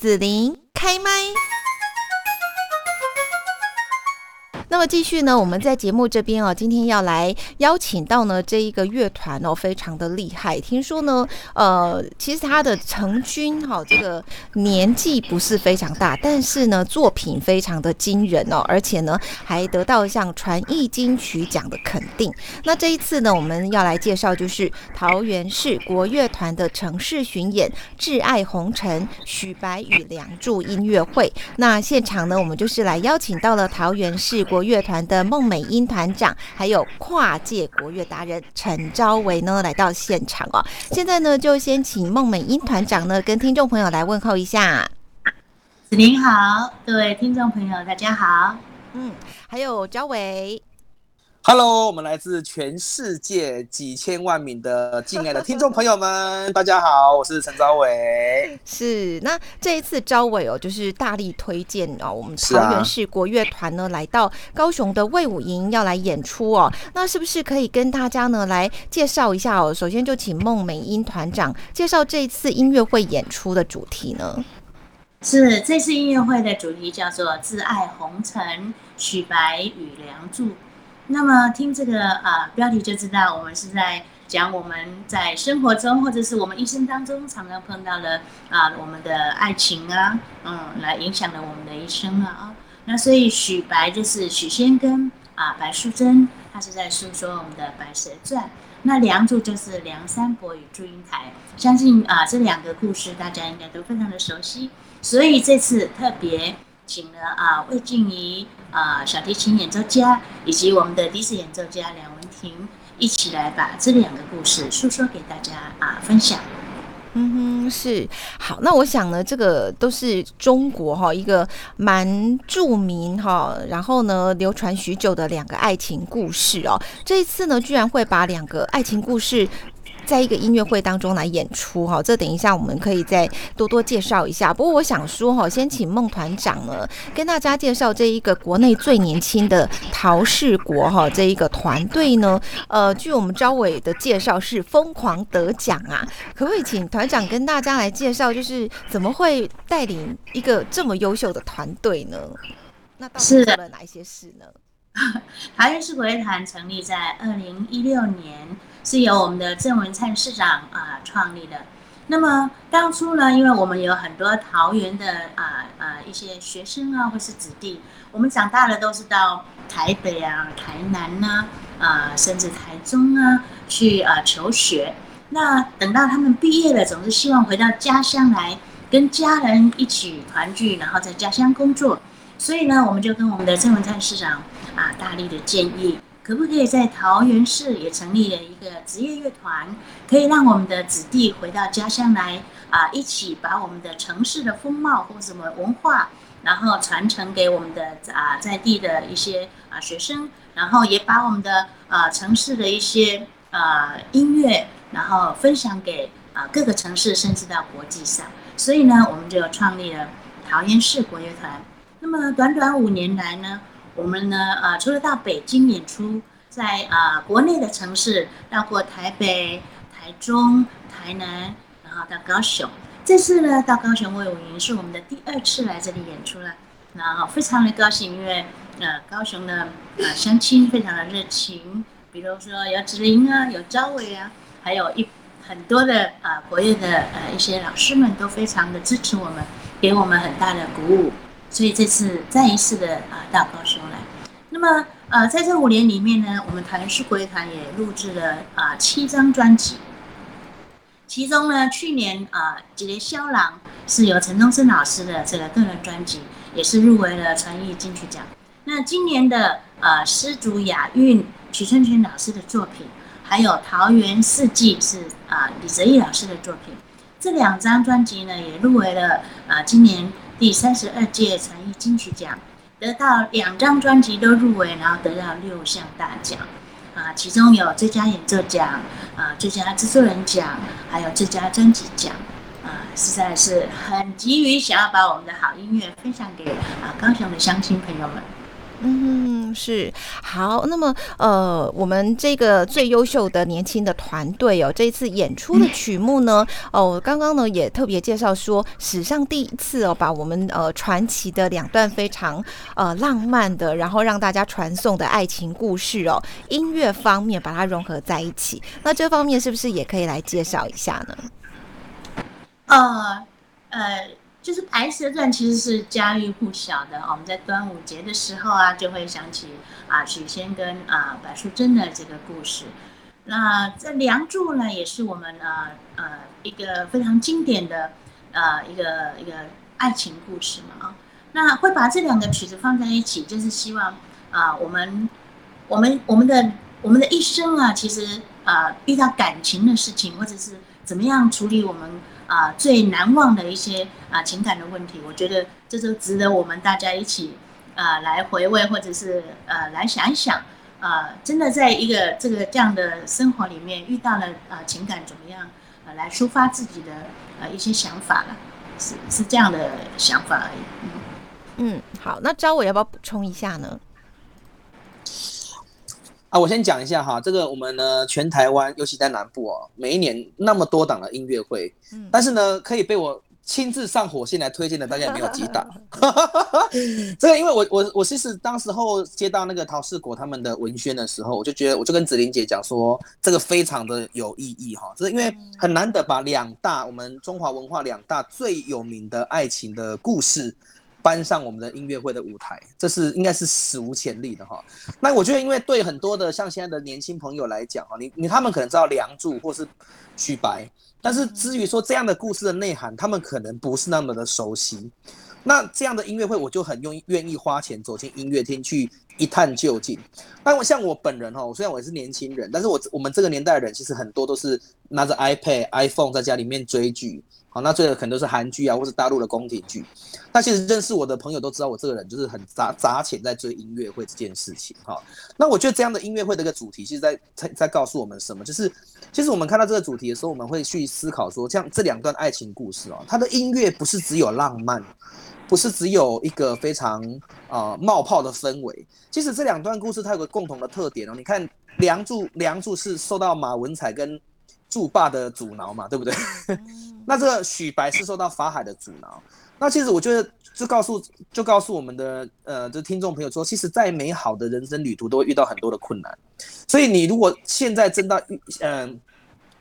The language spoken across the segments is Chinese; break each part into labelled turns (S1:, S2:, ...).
S1: 子琳开麦。那么继续呢，我们在节目这边哦，今天要来邀请到呢这一个乐团哦，非常的厉害。听说呢，呃，其实他的成军哈，这个年纪不是非常大，但是呢，作品非常的惊人哦，而且呢，还得到像传艺金曲奖的肯定。那这一次呢，我们要来介绍就是桃园市国乐团的城市巡演《挚爱红尘》许白与梁祝音乐会。那现场呢，我们就是来邀请到了桃园市国乐团的孟美英团长，还有跨界国乐达人陈昭维呢，来到现场哦。现在呢，就先请孟美英团长呢，跟听众朋友来问候一下。
S2: 子宁好，各位听众朋友，大家好。
S1: 嗯，还有昭维。
S3: Hello，我们来自全世界几千万名的敬爱的听众朋友们，大家好，我是陈昭伟。
S1: 是，那这一次昭伟哦，就是大力推荐哦，我们桃园市国乐团呢来到高雄的魏武营要来演出哦，那是不是可以跟大家呢来介绍一下哦？首先就请孟美英团长介绍这一次音乐会演出的主题呢？
S2: 是，这次音乐会的主题叫做《挚爱红尘，许白与梁祝》。那么听这个啊标题就知道，我们是在讲我们在生活中，或者是我们一生当中常常碰到的啊我们的爱情啊，嗯，来影响了我们的一生啊啊。那所以许白就是许仙跟啊白素贞，他是在诉说我们的《白蛇传》。那梁祝就是梁山伯与祝英台，相信啊这两个故事大家应该都非常的熟悉，所以这次特别。请了啊魏静怡啊小提琴演奏家以及我们的笛子演奏家梁文婷一起来把这两个故事诉说给大家啊分享。
S1: 嗯哼，是好。那我想呢，这个都是中国哈一个蛮著名哈，然后呢流传许久的两个爱情故事哦。这一次呢，居然会把两个爱情故事。在一个音乐会当中来演出哈，这等一下我们可以再多多介绍一下。不过我想说哈，先请孟团长呢跟大家介绍这一个国内最年轻的陶氏国哈这一个团队呢。呃，据我们招委的介绍是疯狂得奖啊，可不可以请团长跟大家来介绍，就是怎么会带领一个这么优秀的团队呢？那到底做了哪一些事呢？
S2: 桃园市国乐团成立在二零一六年。是由我们的郑文灿市长啊创立的。那么当初呢，因为我们有很多桃园的啊啊一些学生啊，或是子弟，我们长大了都是到台北啊、台南呐啊，甚至台中啊去啊求学。那等到他们毕业了，总是希望回到家乡来跟家人一起团聚，然后在家乡工作。所以呢，我们就跟我们的郑文灿市长啊大力的建议。可不可以在桃园市也成立了一个职业乐团，可以让我们的子弟回到家乡来啊，一起把我们的城市的风貌或什么文化，然后传承给我们的啊在地的一些啊学生，然后也把我们的啊城市的一些啊音乐，然后分享给啊各个城市，甚至到国际上。所以呢，我们就创立了桃园市国乐团。那么短短五年来呢？我们呢，呃，除了到北京演出，在啊国内的城市，到过台北、台中、台南，然后到高雄。这次呢，到高雄卫武营是我们的第二次来这里演出了，然后非常的高兴，因为呃高雄的呃乡亲非常的热情，比如说有子林啊，有赵伟啊，还有一很多的啊国乐的呃一些老师们都非常的支持我们，给我们很大的鼓舞。所以这次再一次的啊到高雄，那么呃在这五年里面呢，我们台视国乐团也录制了啊七张专辑，其中呢去年啊《几连肖郎》是由陈东升老师的这个个人专辑，也是入围了传艺金曲奖。那今年的呃诗竹雅韵曲春泉老师的作品，还有桃园四季是啊李泽义老师的作品，这两张专辑呢也入围了啊今年。第三十二届传艺金曲奖得到两张专辑都入围，然后得到六项大奖，啊，其中有最佳演奏奖、啊最佳制作人奖，还有最佳专辑奖，啊，实在是很急于想要把我们的好音乐分享给啊高雄的乡亲朋友们。
S1: 嗯，是好。那么，呃，我们这个最优秀的年轻的团队哦，这一次演出的曲目呢，哦，刚刚呢也特别介绍说，史上第一次哦，把我们呃传奇的两段非常呃浪漫的，然后让大家传颂的爱情故事哦，音乐方面把它融合在一起。那这方面是不是也可以来介绍一下呢？
S2: 呃，呃。就是《白蛇传》其实是家喻户晓的我们在端午节的时候啊，就会想起啊许仙跟啊白素贞的这个故事。那这《梁祝》呢，也是我们呃呃一个非常经典的呃一个一个爱情故事嘛啊。那会把这两个曲子放在一起，就是希望啊我们我们我们的我们的一生啊，其实啊遇到感情的事情，或者是怎么样处理我们。啊，最难忘的一些啊情感的问题，我觉得这就值得我们大家一起啊来回味，或者是呃来想一想啊，真的在一个这个这样的生活里面遇到了啊情感怎么样呃来抒发自己的呃一些想法了，是是这样的想法而已。嗯
S1: 嗯，好，那招伟要不要补充一下呢？
S3: 啊，我先讲一下哈，这个我们呢，全台湾，尤其在南部哦，每一年那么多档的音乐会，嗯，但是呢，可以被我亲自上火线来推荐的，大概也没有几档。这个，因为我我我其实当时候接到那个陶世国他们的文宣的时候，我就觉得，我就跟子玲姐讲说，这个非常的有意义哈，这是因为很难得把两大我们中华文化两大最有名的爱情的故事。搬上我们的音乐会的舞台，这是应该是史无前例的哈。那我觉得，因为对很多的像现在的年轻朋友来讲哈，你你他们可能知道梁祝或是许白，但是至于说这样的故事的内涵，他们可能不是那么的熟悉。那这样的音乐会，我就很愿意愿意花钱走进音乐厅去一探究竟。那我像我本人哈，虽然我是年轻人，但是我我们这个年代的人其实很多都是拿着 iPad、iPhone 在家里面追剧。好，那这个可能都是韩剧啊，或是大陆的宫廷剧。那其实认识我的朋友都知道，我这个人就是很砸砸钱在追音乐会这件事情。哈，那我觉得这样的音乐会的一个主题，其实在在在告诉我们什么？就是其实我们看到这个主题的时候，我们会去思考说，像这两段爱情故事哦，它的音乐不是只有浪漫，不是只有一个非常呃冒泡的氛围。其实这两段故事它有个共同的特点哦。你看，梁祝梁祝是受到马文彩跟祝爸的阻挠嘛，对不对？那这个许白是受到法海的阻挠。那其实我觉得，就告诉就告诉我们的呃，这听众朋友说，其实，在美好的人生旅途都会遇到很多的困难。所以你如果现在正到遇嗯。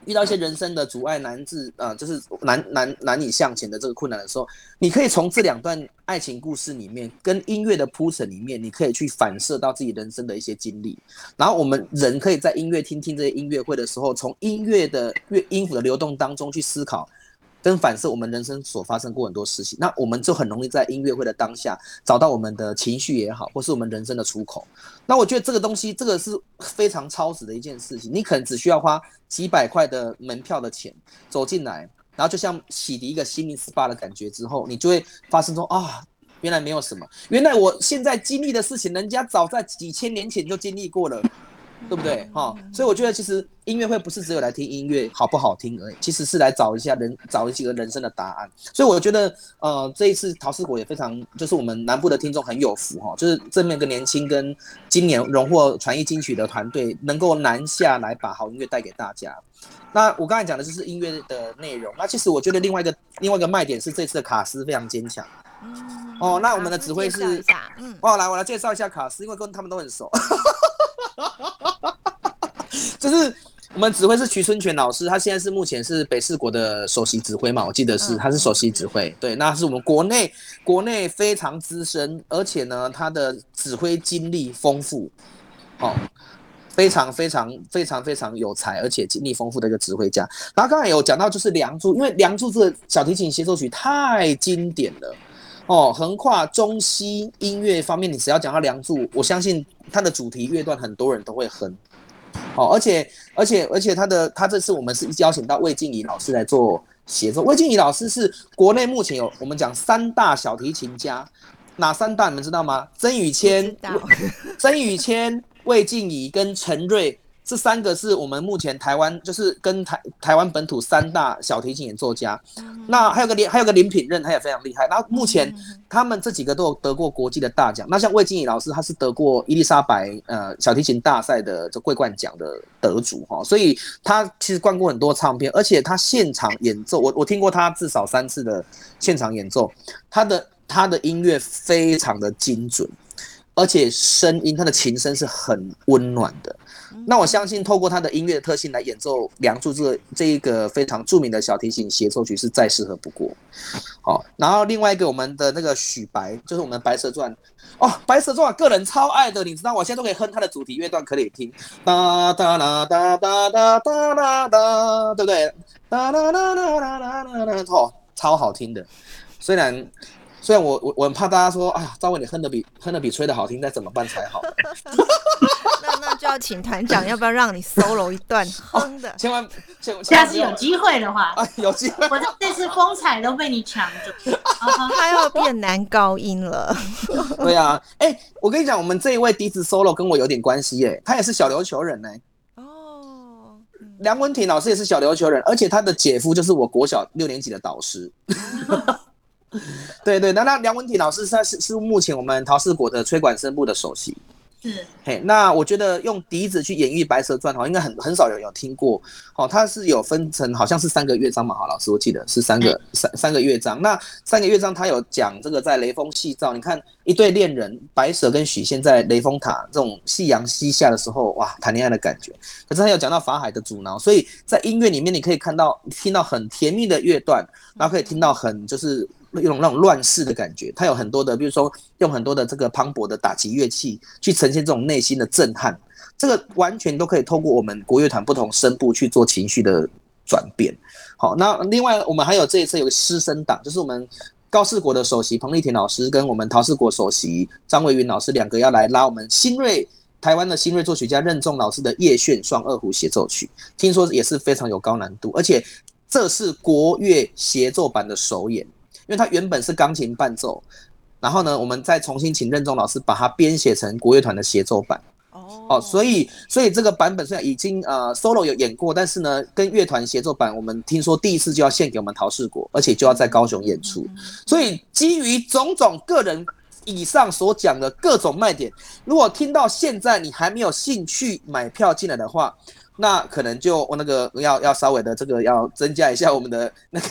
S3: 遇到一些人生的阻碍难治啊，就是难难难以向前的这个困难的时候，你可以从这两段爱情故事里面，跟音乐的铺陈里面，你可以去反射到自己人生的一些经历。然后我们人可以在音乐厅听这些音乐会的时候，从音乐的乐音符的流动当中去思考。跟反射我们人生所发生过很多事情，那我们就很容易在音乐会的当下找到我们的情绪也好，或是我们人生的出口。那我觉得这个东西，这个是非常超值的一件事情。你可能只需要花几百块的门票的钱走进来，然后就像洗涤一个心灵 SPA 的感觉之后，你就会发生说啊，原来没有什么，原来我现在经历的事情，人家早在几千年前就经历过了。对不对？哈，所以我觉得其实音乐会不是只有来听音乐好不好听而已，其实是来找一下人，找一几个人生的答案。所以我觉得，呃，这一次陶世国也非常，就是我们南部的听众很有福哈，就是这么一个年轻跟今年荣获传艺金曲的团队，能够南下来把好音乐带给大家。那我刚才讲的就是音乐的内容。那其实我觉得另外一个另外一个卖点是这次的卡斯非常坚强。哦，那我们的指挥是，嗯，哦，来我来介绍一下卡斯，因为跟他们都很熟。就是我们指挥是徐春泉老师，他现在是目前是北四国的首席指挥嘛，我记得是他是首席指挥，对，那是我们国内国内非常资深，而且呢他的指挥经历丰富，哦，非常非常非常非常有才，而且经历丰富的一个指挥家。然后刚才有讲到就是《梁祝》，因为《梁祝》这个小提琴协奏曲太经典了。哦，横跨中西音乐方面，你只要讲到《梁祝》，我相信它的主题乐段很多人都会哼。哦，而且而且而且，他的他这次我们是邀请到魏静怡老师来做协奏。魏静怡老师是国内目前有我们讲三大小提琴家，哪三大你们知道吗？曾宇谦、曾宇谦、魏静怡跟陈瑞这三个是我们目前台湾就是跟台台湾本土三大小提琴演奏家。那还有个林，还有个林品任，他也非常厉害。然后目前他们这几个都有得过国际的大奖。那像魏晋怡老师，他是得过伊丽莎白呃小提琴大赛的这桂冠奖的得主哈，所以他其实灌过很多唱片，而且他现场演奏，我我听过他至少三次的现场演奏，他的他的音乐非常的精准。而且声音，他的琴声是很温暖的。那我相信，透过他的音乐特性来演奏《梁祝》这这一个非常著名的小提琴协奏曲，是再适合不过。好，然后另外一个我们的那个许白，就是我们《白蛇传》哦，《白蛇传》个人超爱的，你知道，我现在都可以哼他的主题乐段，可以听哒哒啦哒哒哒哒哒哒，对不对？哒哒哒哒哒哒哒，哦，超好听的，虽然。虽然我我我很怕大家说，哎呀，赵伟你哼的比哼的比吹的好听，那怎么办才好？
S1: 那那就要请团长，要不要让你 solo 一段 哼的？
S3: 千万，千万
S2: 下次有机会的话，啊
S3: 有机会，
S2: 我这次风采都被你抢走，
S1: 他要变男高音了。
S3: 对啊，哎，我跟你讲，我们这一位笛子 solo 跟我有点关系耶，他也是小琉球人呢。哦，梁文婷老师也是小琉球人，而且他的姐夫就是我国小六年级的导师。对对，那那梁文体老师他是是目前我们陶氏国的吹管声部的首席。
S2: 是，
S3: 嘿，那我觉得用笛子去演绎《白蛇传》哈，应该很很少有有听过。哦，它是有分成，好像是三个乐章嘛，哈，老师我记得是三个三三个乐章。那三个乐章它有讲这个在雷峰夕照，你看一对恋人白蛇跟许仙在雷峰塔这种夕阳西下的时候，哇，谈恋爱的感觉。可是他有讲到法海的阻挠，所以在音乐里面你可以看到听到很甜蜜的乐段，然后可以听到很就是。那种那种乱世的感觉，它有很多的，比如说用很多的这个磅礴的打击乐器去呈现这种内心的震撼，这个完全都可以透过我们国乐团不同声部去做情绪的转变。好，那另外我们还有这一次有个师生党，就是我们高士国的首席彭丽婷老师跟我们陶氏国首席张维云老师两个要来拉我们新锐台湾的新锐作曲家任重老师的叶炫双二胡协奏曲，听说也是非常有高难度，而且这是国乐协奏版的首演。因为它原本是钢琴伴奏，然后呢，我们再重新请任重老师把它编写成国乐团的协奏版。哦，所以所以这个版本虽然已经呃 solo 有演过，但是呢，跟乐团协奏版，我们听说第一次就要献给我们陶世国，而且就要在高雄演出。所以基于种种个人以上所讲的各种卖点，如果听到现在你还没有兴趣买票进来的话，那可能就我那个要要稍微的这个要增加一下我们的那个。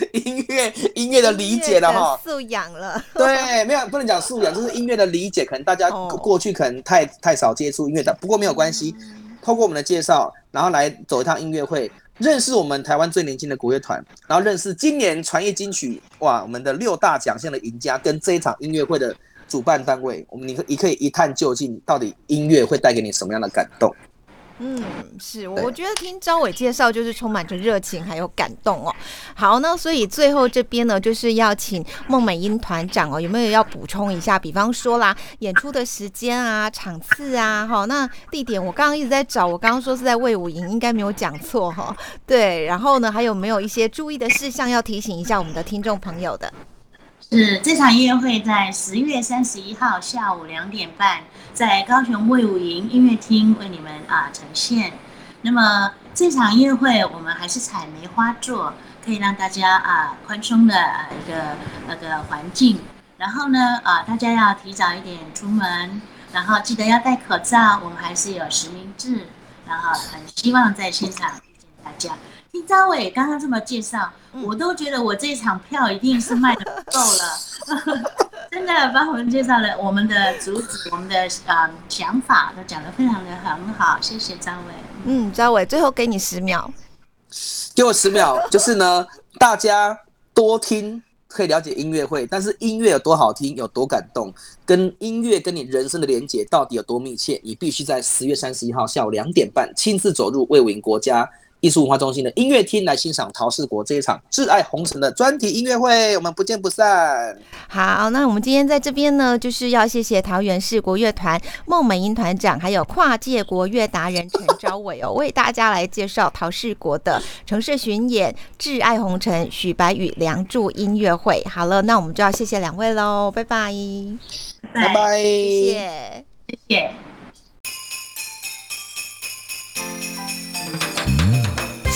S3: 音乐音乐的理解了哈，
S1: 素养了。
S3: 对，没有不能讲素养，就是音乐的理解。可能大家过去可能太太少接触音乐的，不过没有关系。透过我们的介绍，然后来走一趟音乐会，认识我们台湾最年轻的国乐团，然后认识今年传艺金曲哇，我们的六大奖项的赢家，跟这一场音乐会的主办单位，我们你可你可以一探究竟，到底音乐会带给你什么样的感动。
S1: 嗯，是，我觉得听张伟介绍就是充满着热情还有感动哦。好，那所以最后这边呢，就是要请孟美英团长哦，有没有要补充一下？比方说啦，演出的时间啊、场次啊，哈，那地点我刚刚一直在找，我刚刚说是在魏武营，应该没有讲错哈。对，然后呢，还有没有一些注意的事项要提醒一下我们的听众朋友的？
S2: 是这场音乐会在十月三十一号下午两点半，在高雄魏武营音乐厅为你们啊呈现。那么这场音乐会我们还是采梅花座，可以让大家啊宽松的啊一个那个环境。然后呢啊，大家要提早一点出门，然后记得要戴口罩。我们还是有实名制，然后很希望在现场遇见大家。听张伟刚刚这么介绍，我都觉得我这场票一定是卖的不够了，真的帮我们介绍了我们的主旨，我们的呃想法都讲得非常的很好，谢谢张伟。
S1: 嗯，张伟，最后给你十秒，
S3: 给我十秒，就是呢，大家多听可以了解音乐会，但是音乐有多好听，有多感动，跟音乐跟你人生的连结到底有多密切，你必须在十月三十一号下午两点半亲自走入魏武营国家。艺术文化中心的音乐厅来欣赏陶氏国这一场挚爱红尘的专题音乐会，我们不见不散。
S1: 好，那我们今天在这边呢，就是要谢谢桃园市国乐团孟美英团长，还有跨界国乐达人陈昭伟哦，为大家来介绍陶氏国的城市巡演《挚爱红尘》许白宇梁祝音乐会。好了，那我们就要谢谢两位喽，拜拜，
S3: 拜拜，
S2: 谢谢。